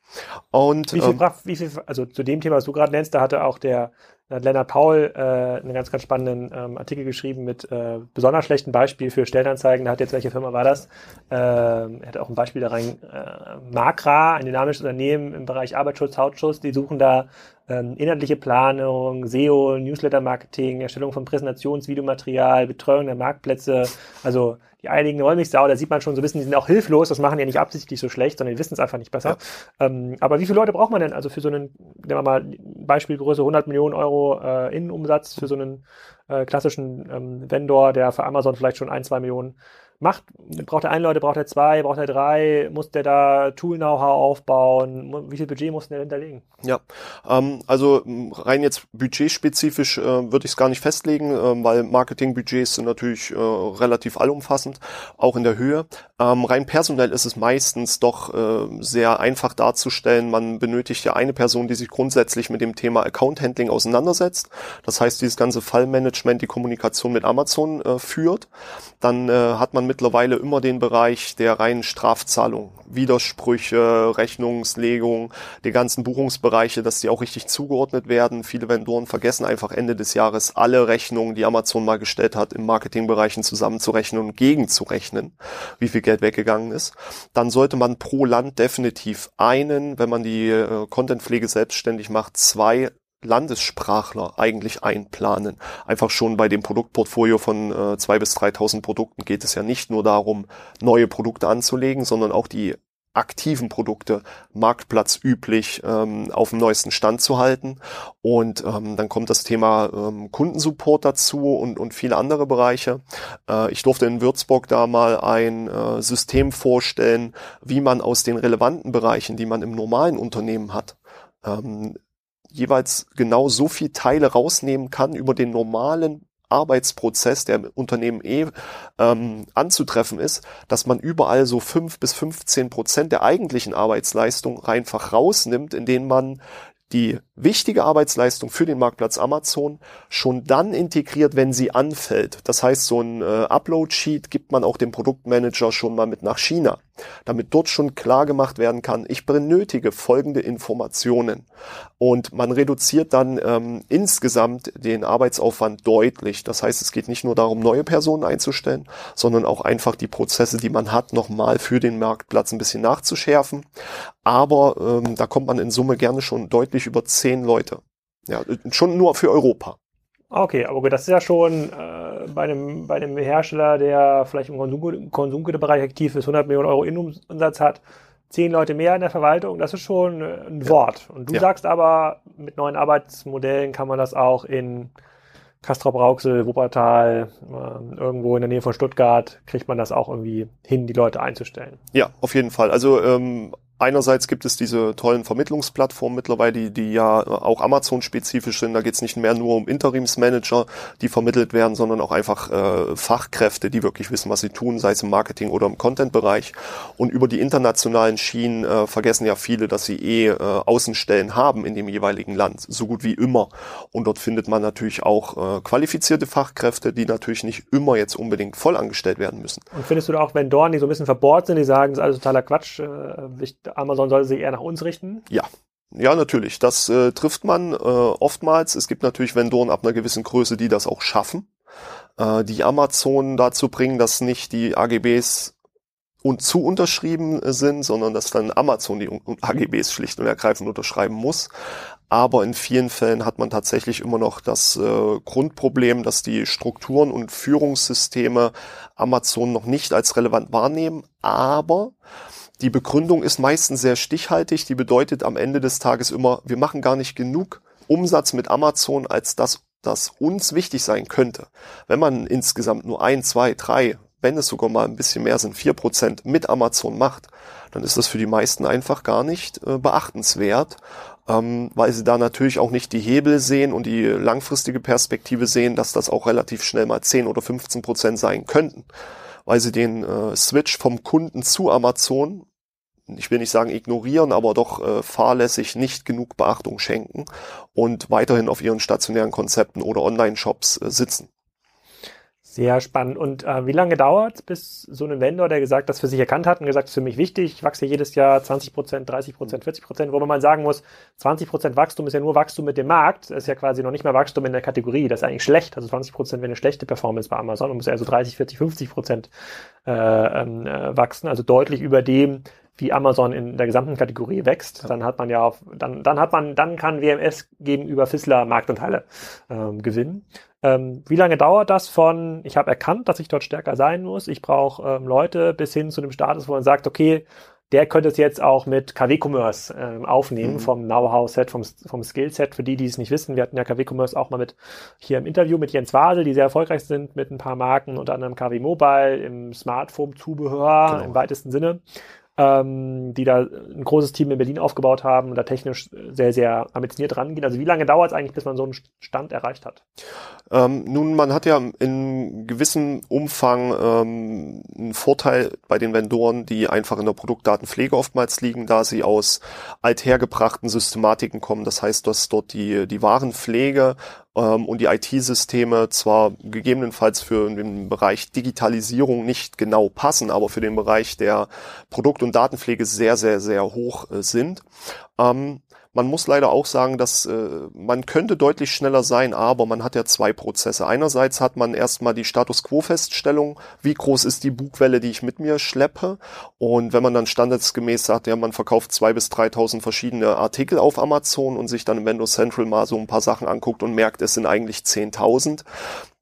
Und wie viel, ähm, wie viel, also zu dem Thema, was du gerade nennst, da hatte auch der hat Lennart Paul äh, einen ganz, ganz spannenden ähm, Artikel geschrieben mit äh, besonders schlechten Beispiel für Stellenanzeigen. Da hat jetzt, welche Firma war das? Äh, er hat auch ein Beispiel da rein. Äh, Makra, ein dynamisches Unternehmen im Bereich Arbeitsschutz, Hautschutz, die suchen da ähm, inhaltliche Planung, SEO, Newsletter-Marketing, Erstellung von Präsentationsvideomaterial, Betreuung der Marktplätze, also die einigen Wollmilchsau, da sieht man schon so ein bisschen, die sind auch hilflos, das machen ja nicht absichtlich so schlecht, sondern die wissen es einfach nicht besser. Ja. Ähm, aber wie viele Leute braucht man denn also für so einen, nehmen wir mal Beispielgröße 100 Millionen Euro äh, Innenumsatz für so einen äh, klassischen ähm, Vendor, der für Amazon vielleicht schon ein, zwei Millionen macht, braucht er ein Leute, braucht er zwei, braucht er drei, muss der da Tool-Know-how aufbauen, wie viel Budget muss der hinterlegen? Ja, ähm, also rein jetzt budgetspezifisch äh, würde ich es gar nicht festlegen, äh, weil Marketingbudgets sind natürlich äh, relativ allumfassend, auch in der Höhe. Ähm, rein personell ist es meistens doch äh, sehr einfach darzustellen. Man benötigt ja eine Person, die sich grundsätzlich mit dem Thema Account Handling auseinandersetzt. Das heißt, dieses ganze Fallmanagement, die Kommunikation mit Amazon äh, führt. Dann äh, hat man mittlerweile immer den Bereich der reinen Strafzahlung, Widersprüche, Rechnungslegung, die ganzen Buchungsbereiche, dass die auch richtig zugeordnet werden. Viele Vendoren vergessen einfach Ende des Jahres alle Rechnungen, die Amazon mal gestellt hat, im Marketingbereichen zusammenzurechnen und gegenzurechnen, wie viel Geld weggegangen ist. Dann sollte man pro Land definitiv einen, wenn man die äh, Contentpflege selbstständig macht, zwei Landessprachler eigentlich einplanen. Einfach schon bei dem Produktportfolio von äh, 2.000 bis 3.000 Produkten geht es ja nicht nur darum, neue Produkte anzulegen, sondern auch die aktiven Produkte marktplatzüblich ähm, auf dem neuesten Stand zu halten. Und ähm, dann kommt das Thema ähm, Kundensupport dazu und, und viele andere Bereiche. Äh, ich durfte in Würzburg da mal ein äh, System vorstellen, wie man aus den relevanten Bereichen, die man im normalen Unternehmen hat, ähm, jeweils genau so viel Teile rausnehmen kann über den normalen Arbeitsprozess, der im Unternehmen eh ähm, anzutreffen ist, dass man überall so fünf bis 15 Prozent der eigentlichen Arbeitsleistung einfach rausnimmt, indem man die wichtige Arbeitsleistung für den Marktplatz Amazon schon dann integriert, wenn sie anfällt. Das heißt, so ein äh, Upload-Sheet gibt man auch dem Produktmanager schon mal mit nach China, damit dort schon klar gemacht werden kann, ich benötige folgende Informationen. Und man reduziert dann ähm, insgesamt den Arbeitsaufwand deutlich. Das heißt, es geht nicht nur darum, neue Personen einzustellen, sondern auch einfach die Prozesse, die man hat, nochmal für den Marktplatz ein bisschen nachzuschärfen. Aber ähm, da kommt man in Summe gerne schon deutlich über zehn Leute. Ja, schon nur für Europa. Okay, aber gut, das ist ja schon äh, bei, einem, bei einem Hersteller, der vielleicht im Konsum, Konsumgüterbereich aktiv ist, 100 Millionen Euro Innenumsatz hat, zehn Leute mehr in der Verwaltung, das ist schon äh, ein ja. Wort. Und du ja. sagst aber, mit neuen Arbeitsmodellen kann man das auch in Castrop-Rauxel, Wuppertal, äh, irgendwo in der Nähe von Stuttgart, kriegt man das auch irgendwie hin, die Leute einzustellen. Ja, auf jeden Fall. Also ähm, Einerseits gibt es diese tollen Vermittlungsplattformen mittlerweile, die, die ja auch Amazon-spezifisch sind. Da geht es nicht mehr nur um Interimsmanager, die vermittelt werden, sondern auch einfach äh, Fachkräfte, die wirklich wissen, was sie tun, sei es im Marketing oder im Content-Bereich. Und über die internationalen Schienen äh, vergessen ja viele, dass sie eh äh, Außenstellen haben in dem jeweiligen Land, so gut wie immer. Und dort findet man natürlich auch äh, qualifizierte Fachkräfte, die natürlich nicht immer jetzt unbedingt voll angestellt werden müssen. Und findest du da auch Vendoren, die so ein bisschen verbohrt sind, die sagen, das ist alles totaler Quatsch, äh, ich Amazon sollte sich eher nach uns richten? Ja. Ja, natürlich. Das äh, trifft man äh, oftmals. Es gibt natürlich Vendoren ab einer gewissen Größe, die das auch schaffen, äh, die Amazon dazu bringen, dass nicht die AGBs und zu unterschrieben sind, sondern dass dann Amazon die AGBs schlicht und ergreifend unterschreiben muss. Aber in vielen Fällen hat man tatsächlich immer noch das äh, Grundproblem, dass die Strukturen und Führungssysteme Amazon noch nicht als relevant wahrnehmen. Aber die Begründung ist meistens sehr stichhaltig. Die bedeutet am Ende des Tages immer, wir machen gar nicht genug Umsatz mit Amazon, als das, das uns wichtig sein könnte. Wenn man insgesamt nur ein, zwei, drei, wenn es sogar mal ein bisschen mehr sind, vier Prozent mit Amazon macht, dann ist das für die meisten einfach gar nicht äh, beachtenswert, ähm, weil sie da natürlich auch nicht die Hebel sehen und die langfristige Perspektive sehen, dass das auch relativ schnell mal 10 oder 15 Prozent sein könnten weil sie den äh, Switch vom Kunden zu Amazon, ich will nicht sagen ignorieren, aber doch äh, fahrlässig nicht genug Beachtung schenken und weiterhin auf ihren stationären Konzepten oder Online-Shops äh, sitzen. Sehr spannend. Und äh, wie lange dauert bis so ein Vendor, der gesagt, das für sich erkannt hat und gesagt, das ist für mich wichtig, ich wachse jedes Jahr 20 Prozent, 30 Prozent, 40 Prozent, wo man mal sagen muss, 20 Prozent Wachstum ist ja nur Wachstum mit dem Markt, das ist ja quasi noch nicht mehr Wachstum in der Kategorie, das ist eigentlich schlecht. Also 20 Prozent wäre eine schlechte Performance bei Amazon und muss also 30, 40, 50 Prozent äh, ähm, äh, wachsen, also deutlich über dem, wie Amazon in der gesamten Kategorie wächst, dann hat man ja auf, dann, dann hat man, dann kann WMS gegenüber Fissler Marktanteile ähm, gewinnen. Ähm, wie lange dauert das von, ich habe erkannt, dass ich dort stärker sein muss, ich brauche ähm, Leute, bis hin zu dem Status, wo man sagt, okay, der könnte es jetzt auch mit KW-Commerce ähm, aufnehmen, mhm. vom Know-how-Set, vom, vom Skill-Set. Für die, die es nicht wissen, wir hatten ja KW-Commerce auch mal mit hier im Interview mit Jens Wasel, die sehr erfolgreich sind mit ein paar Marken, unter anderem KW Mobile, im Smartphone-Zubehör genau. im weitesten Sinne ähm, die da ein großes Team in Berlin aufgebaut haben und da technisch sehr, sehr ambitioniert rangehen. Also wie lange dauert es eigentlich, bis man so einen Stand erreicht hat? Ähm, nun, man hat ja in gewissem Umfang ähm, einen Vorteil bei den Vendoren, die einfach in der Produktdatenpflege oftmals liegen, da sie aus althergebrachten Systematiken kommen. Das heißt, dass dort die, die Warenpflege ähm, und die IT-Systeme zwar gegebenenfalls für den Bereich Digitalisierung nicht genau passen, aber für den Bereich der Produkt- und Datenpflege sehr, sehr, sehr hoch äh, sind. Ähm, man muss leider auch sagen, dass äh, man könnte deutlich schneller sein, aber man hat ja zwei Prozesse. Einerseits hat man erstmal die Status Quo-Feststellung, wie groß ist die Bugwelle, die ich mit mir schleppe. Und wenn man dann standesgemäß sagt, ja, man verkauft zwei bis 3.000 verschiedene Artikel auf Amazon und sich dann im Windows Central mal so ein paar Sachen anguckt und merkt, es sind eigentlich 10.000,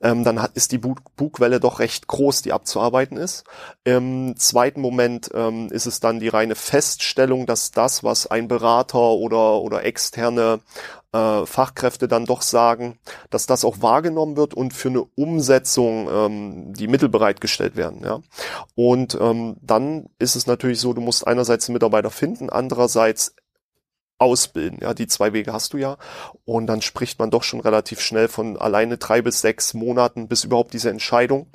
ähm, dann hat, ist die Bugwelle doch recht groß, die abzuarbeiten ist. Im zweiten Moment ähm, ist es dann die reine Feststellung, dass das, was ein Berater oder, oder externe äh, Fachkräfte dann doch sagen, dass das auch wahrgenommen wird und für eine Umsetzung ähm, die Mittel bereitgestellt werden. Ja? Und ähm, dann ist es natürlich so, du musst einerseits Mitarbeiter finden, andererseits ausbilden. Ja, die zwei Wege hast du ja. Und dann spricht man doch schon relativ schnell von alleine drei bis sechs Monaten, bis überhaupt diese Entscheidung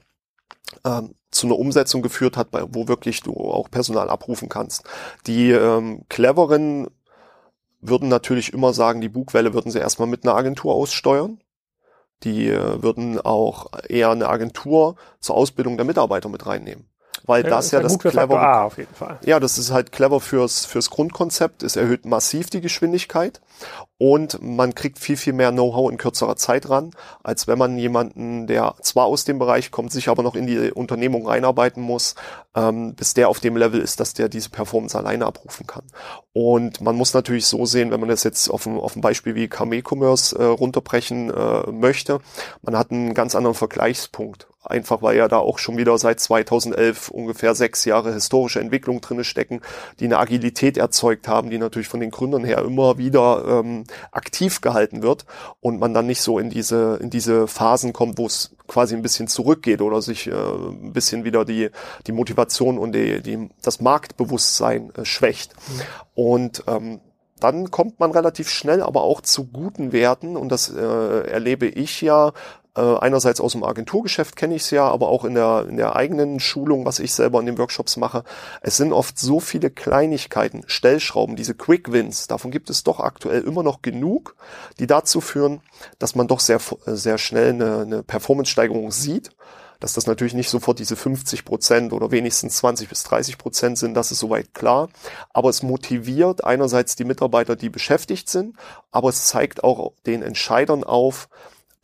ähm, zu einer Umsetzung geführt hat, wo wirklich du auch Personal abrufen kannst. Die ähm, cleveren würden natürlich immer sagen, die Bugwelle würden sie erstmal mit einer Agentur aussteuern. Die äh, würden auch eher eine Agentur zur Ausbildung der Mitarbeiter mit reinnehmen weil ja, das ja das clever A auf jeden Fall. Ja, das ist halt clever fürs fürs Grundkonzept. Es erhöht massiv die Geschwindigkeit und man kriegt viel viel mehr Know-how in kürzerer Zeit ran, als wenn man jemanden, der zwar aus dem Bereich kommt, sich aber noch in die Unternehmung reinarbeiten muss, ähm, bis der auf dem Level ist, dass der diese Performance alleine abrufen kann. Und man muss natürlich so sehen, wenn man das jetzt auf ein, auf ein Beispiel wie KM-Commerce äh, runterbrechen äh, möchte, man hat einen ganz anderen Vergleichspunkt einfach weil ja da auch schon wieder seit 2011 ungefähr sechs Jahre historische Entwicklung drinne stecken, die eine Agilität erzeugt haben, die natürlich von den Gründern her immer wieder ähm, aktiv gehalten wird und man dann nicht so in diese in diese Phasen kommt, wo es quasi ein bisschen zurückgeht oder sich äh, ein bisschen wieder die die Motivation und die, die das Marktbewusstsein äh, schwächt. Und ähm, dann kommt man relativ schnell aber auch zu guten Werten und das äh, erlebe ich ja äh, einerseits aus dem Agenturgeschäft kenne ich es ja, aber auch in der, in der eigenen Schulung, was ich selber in den Workshops mache. Es sind oft so viele Kleinigkeiten, Stellschrauben, diese Quick Wins. Davon gibt es doch aktuell immer noch genug, die dazu führen, dass man doch sehr, sehr schnell eine, eine Performance-Steigerung sieht dass das natürlich nicht sofort diese 50 Prozent oder wenigstens 20 bis 30 Prozent sind, das ist soweit klar. Aber es motiviert einerseits die Mitarbeiter, die beschäftigt sind, aber es zeigt auch den Entscheidern auf,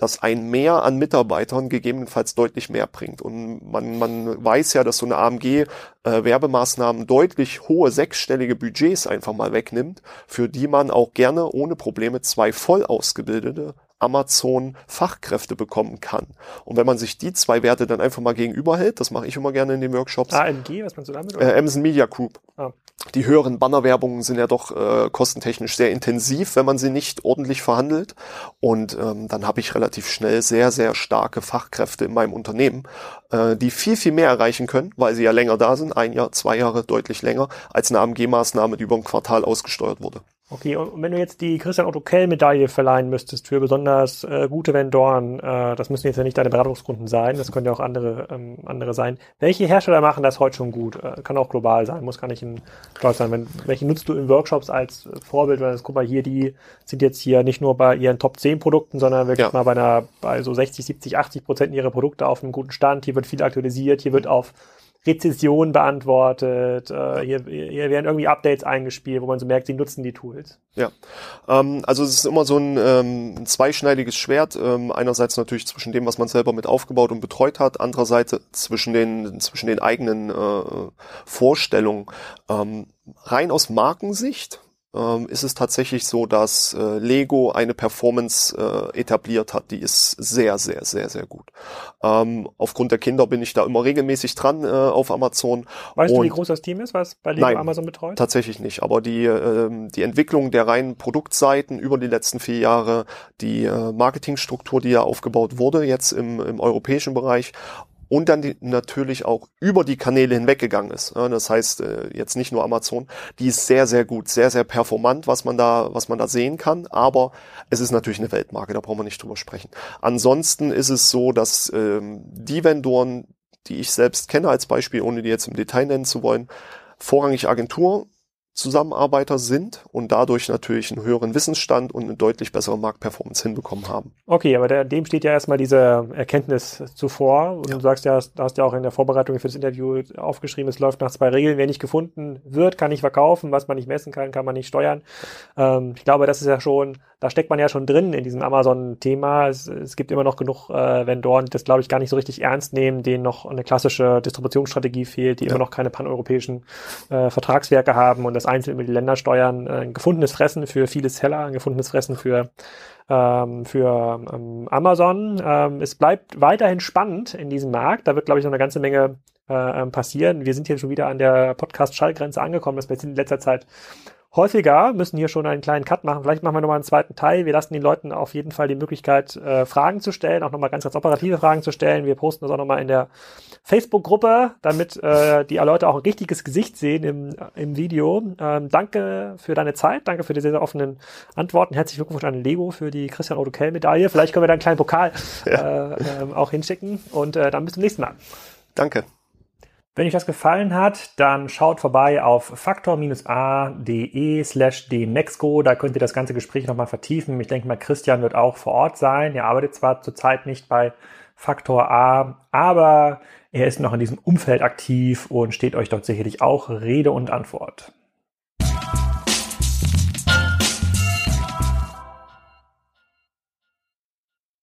dass ein Mehr an Mitarbeitern gegebenenfalls deutlich mehr bringt. Und man, man weiß ja, dass so eine AMG äh, Werbemaßnahmen deutlich hohe sechsstellige Budgets einfach mal wegnimmt, für die man auch gerne ohne Probleme zwei voll ausgebildete Amazon Fachkräfte bekommen kann. Und wenn man sich die zwei Werte dann einfach mal gegenüberhält, das mache ich immer gerne in den Workshops. AMG, was meinst du damit? Äh, Amazon Media Group. Ah. Die höheren Bannerwerbungen sind ja doch äh, kostentechnisch sehr intensiv, wenn man sie nicht ordentlich verhandelt. Und ähm, dann habe ich relativ schnell sehr, sehr starke Fachkräfte in meinem Unternehmen, äh, die viel, viel mehr erreichen können, weil sie ja länger da sind, ein Jahr, zwei Jahre, deutlich länger, als eine AMG-Maßnahme, die über ein Quartal ausgesteuert wurde. Okay, und wenn du jetzt die Christian Otto Kell Medaille verleihen müsstest für besonders äh, gute Vendoren, äh, das müssen jetzt ja nicht deine Beratungskunden sein, das können ja auch andere ähm, andere sein. Welche Hersteller machen das heute schon gut? Äh, kann auch global sein, muss gar nicht in Deutschland sein. Wenn, welche nutzt du in Workshops als Vorbild? Weil das, guck mal hier, die sind jetzt hier nicht nur bei ihren Top 10 Produkten, sondern wirklich ja. mal bei einer bei so 60, 70, 80 Prozent ihrer Produkte auf einem guten Stand. Hier wird viel aktualisiert, hier wird auf Rezession beantwortet, äh, hier, hier werden irgendwie Updates eingespielt, wo man so merkt, sie nutzen die Tools. Ja, ähm, also es ist immer so ein, ähm, ein zweischneidiges Schwert. Ähm, einerseits natürlich zwischen dem, was man selber mit aufgebaut und betreut hat, andererseits zwischen den zwischen den eigenen äh, Vorstellungen. Ähm, rein aus Markensicht ähm, ist es tatsächlich so, dass äh, Lego eine Performance äh, etabliert hat, die ist sehr, sehr, sehr, sehr gut. Ähm, aufgrund der Kinder bin ich da immer regelmäßig dran äh, auf Amazon. Weißt du, wie groß das Team ist, was bei Lego nein, Amazon betreut? Tatsächlich nicht. Aber die, äh, die Entwicklung der reinen Produktseiten über die letzten vier Jahre, die äh, Marketingstruktur, die ja aufgebaut wurde, jetzt im, im europäischen Bereich und dann die, natürlich auch über die Kanäle hinweggegangen ist. das heißt äh, jetzt nicht nur Amazon, die ist sehr sehr gut, sehr sehr performant, was man da was man da sehen kann. Aber es ist natürlich eine Weltmarke, da brauchen wir nicht drüber sprechen. Ansonsten ist es so, dass ähm, die Vendoren, die ich selbst kenne als Beispiel, ohne die jetzt im Detail nennen zu wollen, vorrangig Agentur Zusammenarbeiter sind und dadurch natürlich einen höheren Wissensstand und eine deutlich bessere Marktperformance hinbekommen haben. Okay, aber der, dem steht ja erstmal diese Erkenntnis zuvor. Und ja. du sagst ja, du hast ja auch in der Vorbereitung für das Interview aufgeschrieben, es läuft nach zwei Regeln. Wer nicht gefunden wird, kann nicht verkaufen. Was man nicht messen kann, kann man nicht steuern. Ähm, ich glaube, das ist ja schon, da steckt man ja schon drin in diesem Amazon-Thema. Es, es, gibt immer noch genug äh, Vendoren, die das, glaube ich, gar nicht so richtig ernst nehmen, denen noch eine klassische Distributionsstrategie fehlt, die ja. immer noch keine paneuropäischen äh, Vertragswerke haben und das einzeln über die Länder steuern. Äh, ein gefundenes Fressen für viele Seller, ein gefundenes Fressen für ähm, für ähm, Amazon. Ähm, es bleibt weiterhin spannend in diesem Markt. Da wird, glaube ich, noch eine ganze Menge äh, ähm, passieren. Wir sind hier schon wieder an der Podcast-Schallgrenze angekommen. Das passiert in letzter Zeit häufiger, müssen hier schon einen kleinen Cut machen. Vielleicht machen wir nochmal einen zweiten Teil. Wir lassen den Leuten auf jeden Fall die Möglichkeit, äh, Fragen zu stellen, auch nochmal ganz, ganz operative Fragen zu stellen. Wir posten das auch nochmal in der Facebook-Gruppe, damit äh, die Leute auch ein richtiges Gesicht sehen im, im Video. Ähm, danke für deine Zeit, danke für die sehr, sehr offenen Antworten. Herzlichen Glückwunsch an Lego für die Christian Otto Kell-Medaille. Vielleicht können wir da einen kleinen Pokal ja. äh, äh, auch hinschicken. Und äh, dann bis zum nächsten Mal. Danke. Wenn euch das gefallen hat, dann schaut vorbei auf faktor-a.de slash dnexco. Da könnt ihr das ganze Gespräch nochmal vertiefen. Ich denke mal, Christian wird auch vor Ort sein. Er arbeitet zwar zurzeit nicht bei Faktor A, aber er ist noch in diesem Umfeld aktiv und steht euch dort sicherlich auch Rede und Antwort.